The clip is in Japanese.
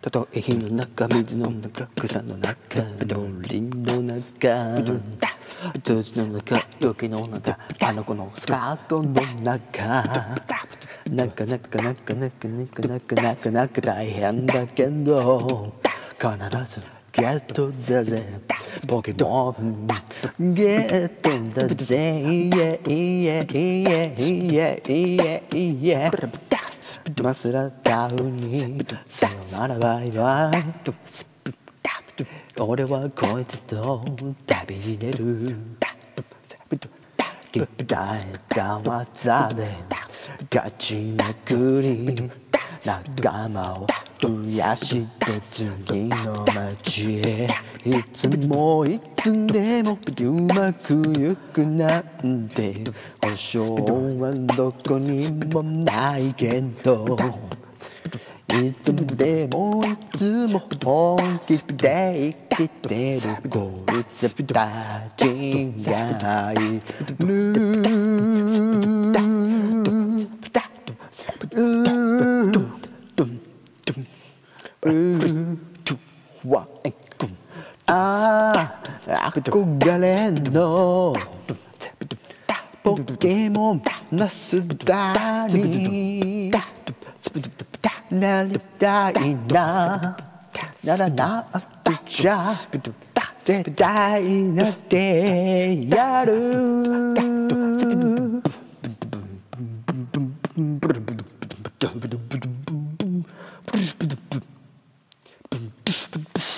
たとえ火の中水の中草の中森の中土の中時の中あの子のスカートの中なかなかなかなかなかなかなかなか大変だけど必ずゲットだぜポケモンゲットだぜイエイエイエイエイエイエマスラダウにさよならバイバイ俺はこいつと旅に出る鍛えた技で勝ちまくり仲間を増やして次の街へいつもいつでもうまくゆくなんて。保証はどこにもないけど。いつでもいつも本気で生きてる。こいつたちがいる ああ憧れのポケモンナスダになりたいなならなってちゃ絶対なってやる Dum, dum, dum, dum. Pff, pff, pff.